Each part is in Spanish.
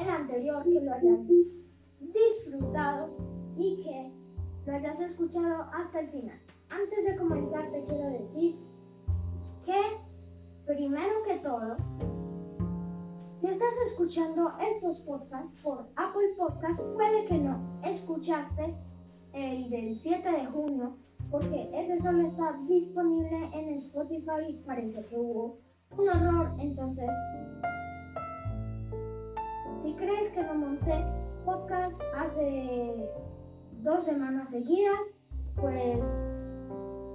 el anterior, que lo hayas disfrutado y que lo hayas escuchado hasta el final. Antes de comenzar te quiero decir que primero que todo, si estás escuchando estos podcasts por Apple Podcasts, puede que no escuchaste el del 7 de junio, porque ese solo está disponible en Spotify. Parece que hubo un error, entonces, si crees que no monté podcast hace dos semanas seguidas, pues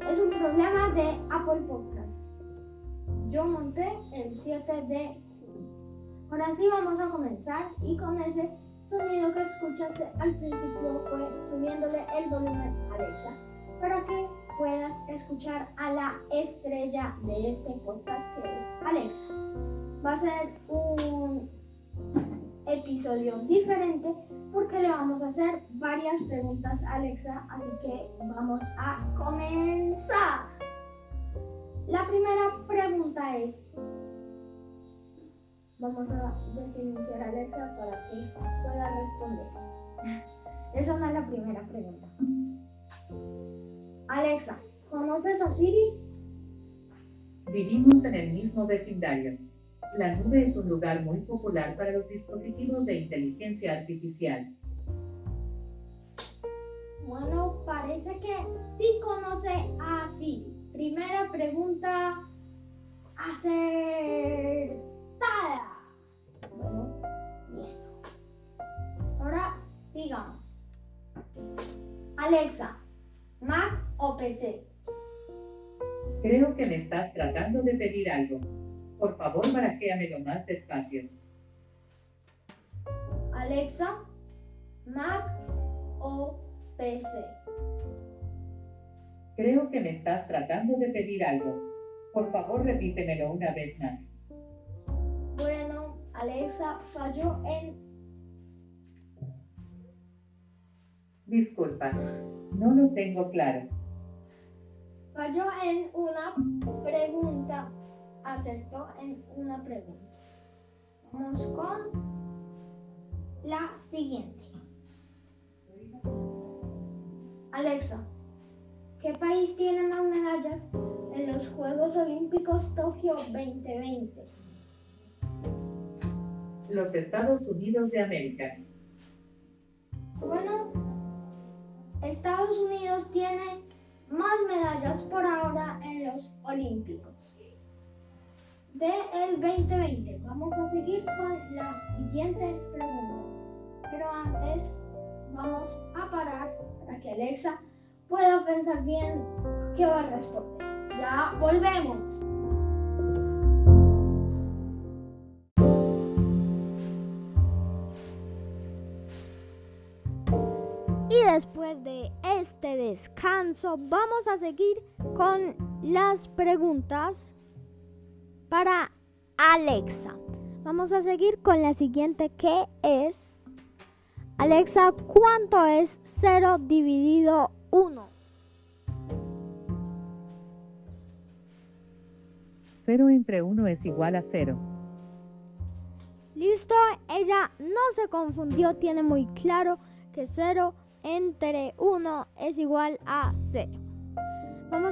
es un problema de Apple Podcasts. Yo monté el 7 de Ahora sí vamos a comenzar y con ese sonido que escuchaste al principio fue subiéndole el volumen a Alexa para que puedas escuchar a la estrella de este podcast que es Alexa. Va a ser un episodio diferente porque le vamos a hacer varias preguntas a Alexa, así que vamos a comenzar. La primera pregunta es, Vamos a desiniciar a Alexa para que pueda responder. Esa no es la primera pregunta. Alexa, ¿conoces a Siri? Vivimos en el mismo vecindario. La nube es un lugar muy popular para los dispositivos de inteligencia artificial. Bueno, parece que sí conoce a Siri. Primera pregunta, hacer bueno, listo. Ahora sigamos. Alexa, Mac o PC. Creo que me estás tratando de pedir algo. Por favor, barajéamelo más despacio. Alexa, Mac o PC. Creo que me estás tratando de pedir algo. Por favor, repítemelo una vez más. Alexa falló en... Disculpa, no lo tengo claro. Falló en una pregunta. Acertó en una pregunta. Vamos con la siguiente. Alexa, ¿qué país tiene más medallas en los Juegos Olímpicos Tokio 2020? los Estados Unidos de América. Bueno, Estados Unidos tiene más medallas por ahora en los Olímpicos de el 2020. Vamos a seguir con la siguiente pregunta. Pero antes vamos a parar para que Alexa pueda pensar bien qué va a responder. Ya volvemos. después de este descanso vamos a seguir con las preguntas para Alexa. Vamos a seguir con la siguiente que es Alexa, ¿cuánto es 0 dividido 1? 0 entre 1 es igual a 0. Listo, ella no se confundió, tiene muy claro que 0 entre 1 es igual a 0.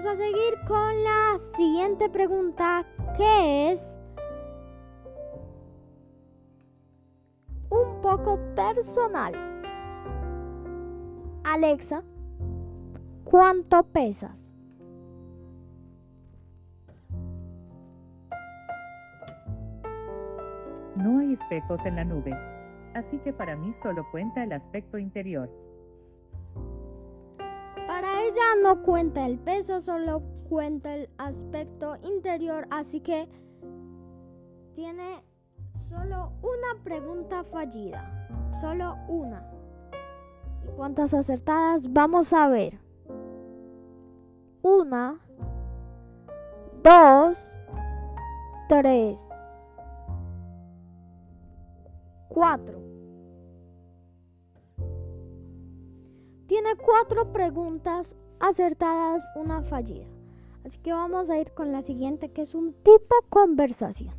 Vamos a seguir con la siguiente pregunta que es un poco personal. Alexa, ¿cuánto pesas? No hay espejos en la nube, así que para mí solo cuenta el aspecto interior ella no cuenta el peso, solo cuenta el aspecto interior, así que tiene solo una pregunta fallida, solo una. ¿Y cuántas acertadas? Vamos a ver. Una, dos, tres, cuatro. Tiene cuatro preguntas acertadas, una fallida. Así que vamos a ir con la siguiente, que es un tipo conversación.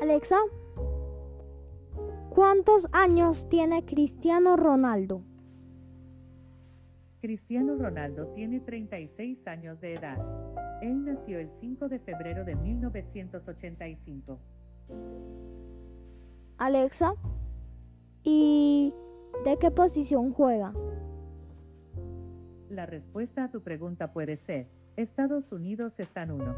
Alexa, ¿Cuántos años tiene Cristiano Ronaldo? Cristiano Ronaldo tiene 36 años de edad. Él nació el 5 de febrero de 1985. Alexa, ¿y de qué posición juega? La respuesta a tu pregunta puede ser, Estados Unidos está en uno.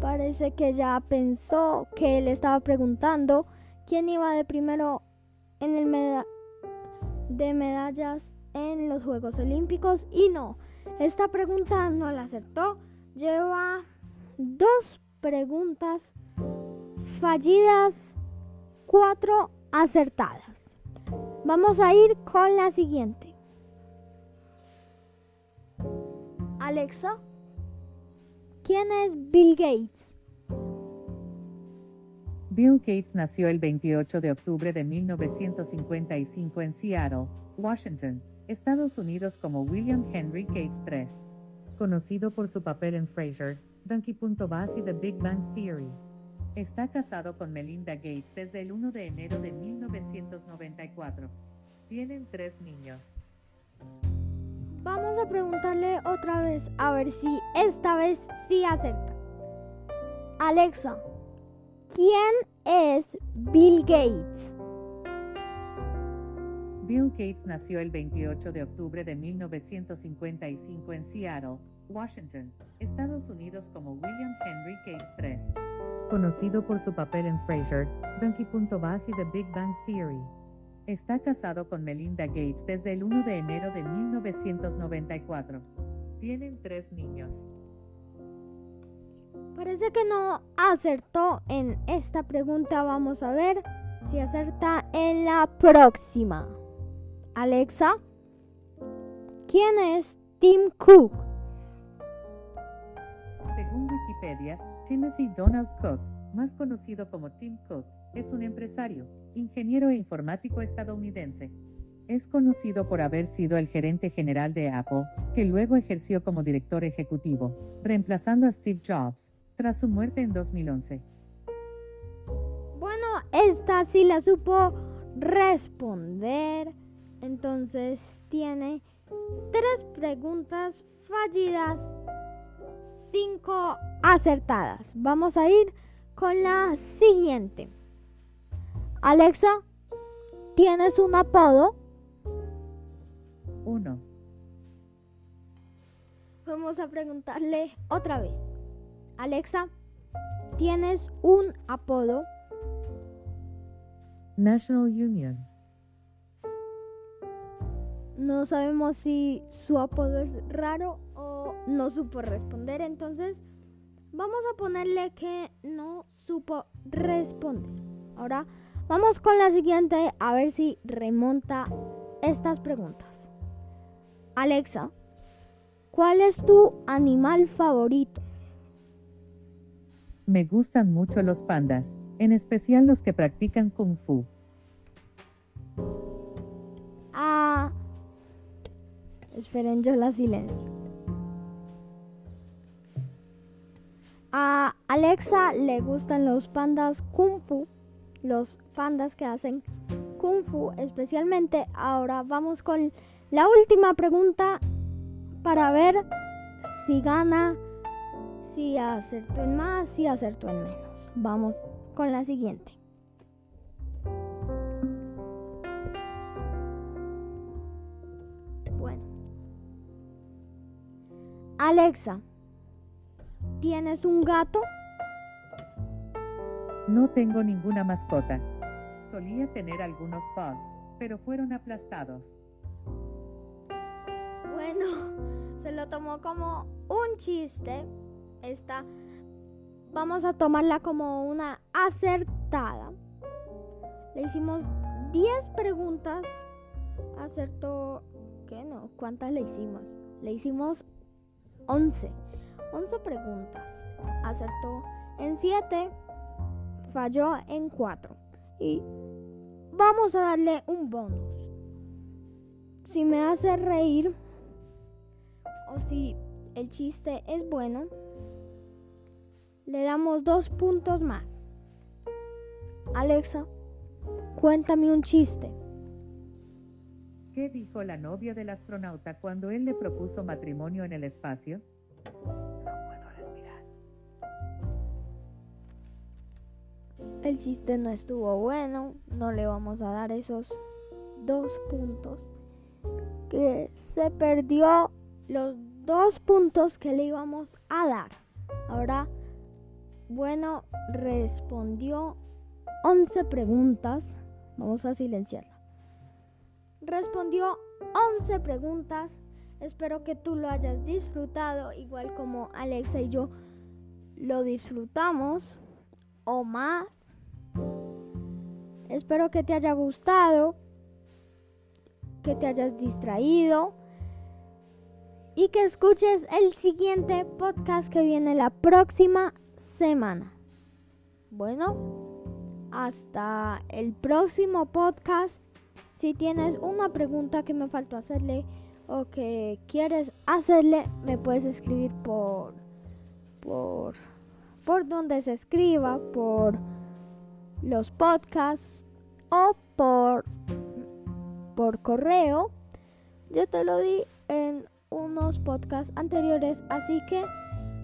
Parece que ya pensó que él estaba preguntando quién iba de primero en el de medallas en los Juegos Olímpicos y no, esta pregunta no la acertó. Lleva dos preguntas fallidas, cuatro acertadas. Vamos a ir con la siguiente. Alexa, ¿quién es Bill Gates? Bill Gates nació el 28 de octubre de 1955 en Seattle, Washington, Estados Unidos como William Henry Gates III, conocido por su papel en Frasier, Donkey.Bass y The Big Bang Theory. Está casado con Melinda Gates desde el 1 de enero de 1994. Tienen tres niños. Vamos a preguntarle otra vez a ver si esta vez sí acerta. Alexa, ¿quién es Bill Gates? Bill Gates nació el 28 de octubre de 1955 en Seattle, Washington, Estados Unidos como William Henry Gates III, conocido por su papel en Frasier, Donkey.Bass y The Big Bang Theory. Está casado con Melinda Gates desde el 1 de enero de 1994. Tienen tres niños. Parece que no acertó en esta pregunta. Vamos a ver si acerta en la próxima. Alexa, ¿quién es Tim Cook? Según Wikipedia, Timothy Donald Cook, más conocido como Tim Cook, es un empresario, ingeniero e informático estadounidense. Es conocido por haber sido el gerente general de Apple, que luego ejerció como director ejecutivo, reemplazando a Steve Jobs, tras su muerte en 2011. Bueno, esta sí la supo responder. Entonces tiene tres preguntas fallidas, cinco acertadas. Vamos a ir con la siguiente. Alexa, ¿tienes un apodo? Uno. Vamos a preguntarle otra vez. Alexa, ¿tienes un apodo? National Union. No sabemos si su apodo es raro o no supo responder. Entonces, vamos a ponerle que no supo responder. Ahora, vamos con la siguiente a ver si remonta estas preguntas. Alexa, ¿cuál es tu animal favorito? Me gustan mucho los pandas, en especial los que practican kung fu. Ah, esperen, yo la silencio. A Alexa le gustan los pandas kung fu, los pandas que hacen kung fu especialmente. Ahora vamos con la última pregunta para ver si gana, si acertó en más, si acertó en menos. Vamos con la siguiente. Bueno. Alexa, ¿tienes un gato? No tengo ninguna mascota. Solía tener algunos pugs, pero fueron aplastados. Bueno, se lo tomó como un chiste. Esta vamos a tomarla como una acertada. Le hicimos 10 preguntas. Acertó, ¿qué no? ¿Cuántas le hicimos? Le hicimos 11. 11 preguntas. Acertó en 7. Falló en 4. Y vamos a darle un bonus. Si me hace reír o si el chiste es bueno, le damos dos puntos más. Alexa, cuéntame un chiste. ¿Qué dijo la novia del astronauta cuando él le propuso matrimonio en el espacio? El chiste no estuvo bueno, no le vamos a dar esos dos puntos. Que se perdió los dos puntos que le íbamos a dar. Ahora, bueno, respondió 11 preguntas. Vamos a silenciarla. Respondió 11 preguntas. Espero que tú lo hayas disfrutado, igual como Alexa y yo lo disfrutamos o más. Espero que te haya gustado, que te hayas distraído y que escuches el siguiente podcast que viene la próxima semana. Bueno, hasta el próximo podcast. Si tienes una pregunta que me faltó hacerle o que quieres hacerle, me puedes escribir por por por donde se escriba, por los podcasts o por por correo. Yo te lo di en unos podcasts anteriores, así que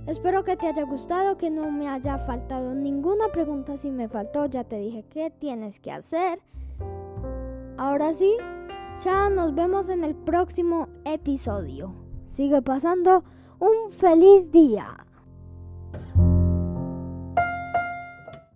Espero que te haya gustado, que no me haya faltado ninguna pregunta. Si me faltó, ya te dije qué tienes que hacer. Ahora sí, chao, nos vemos en el próximo episodio. Sigue pasando un feliz día.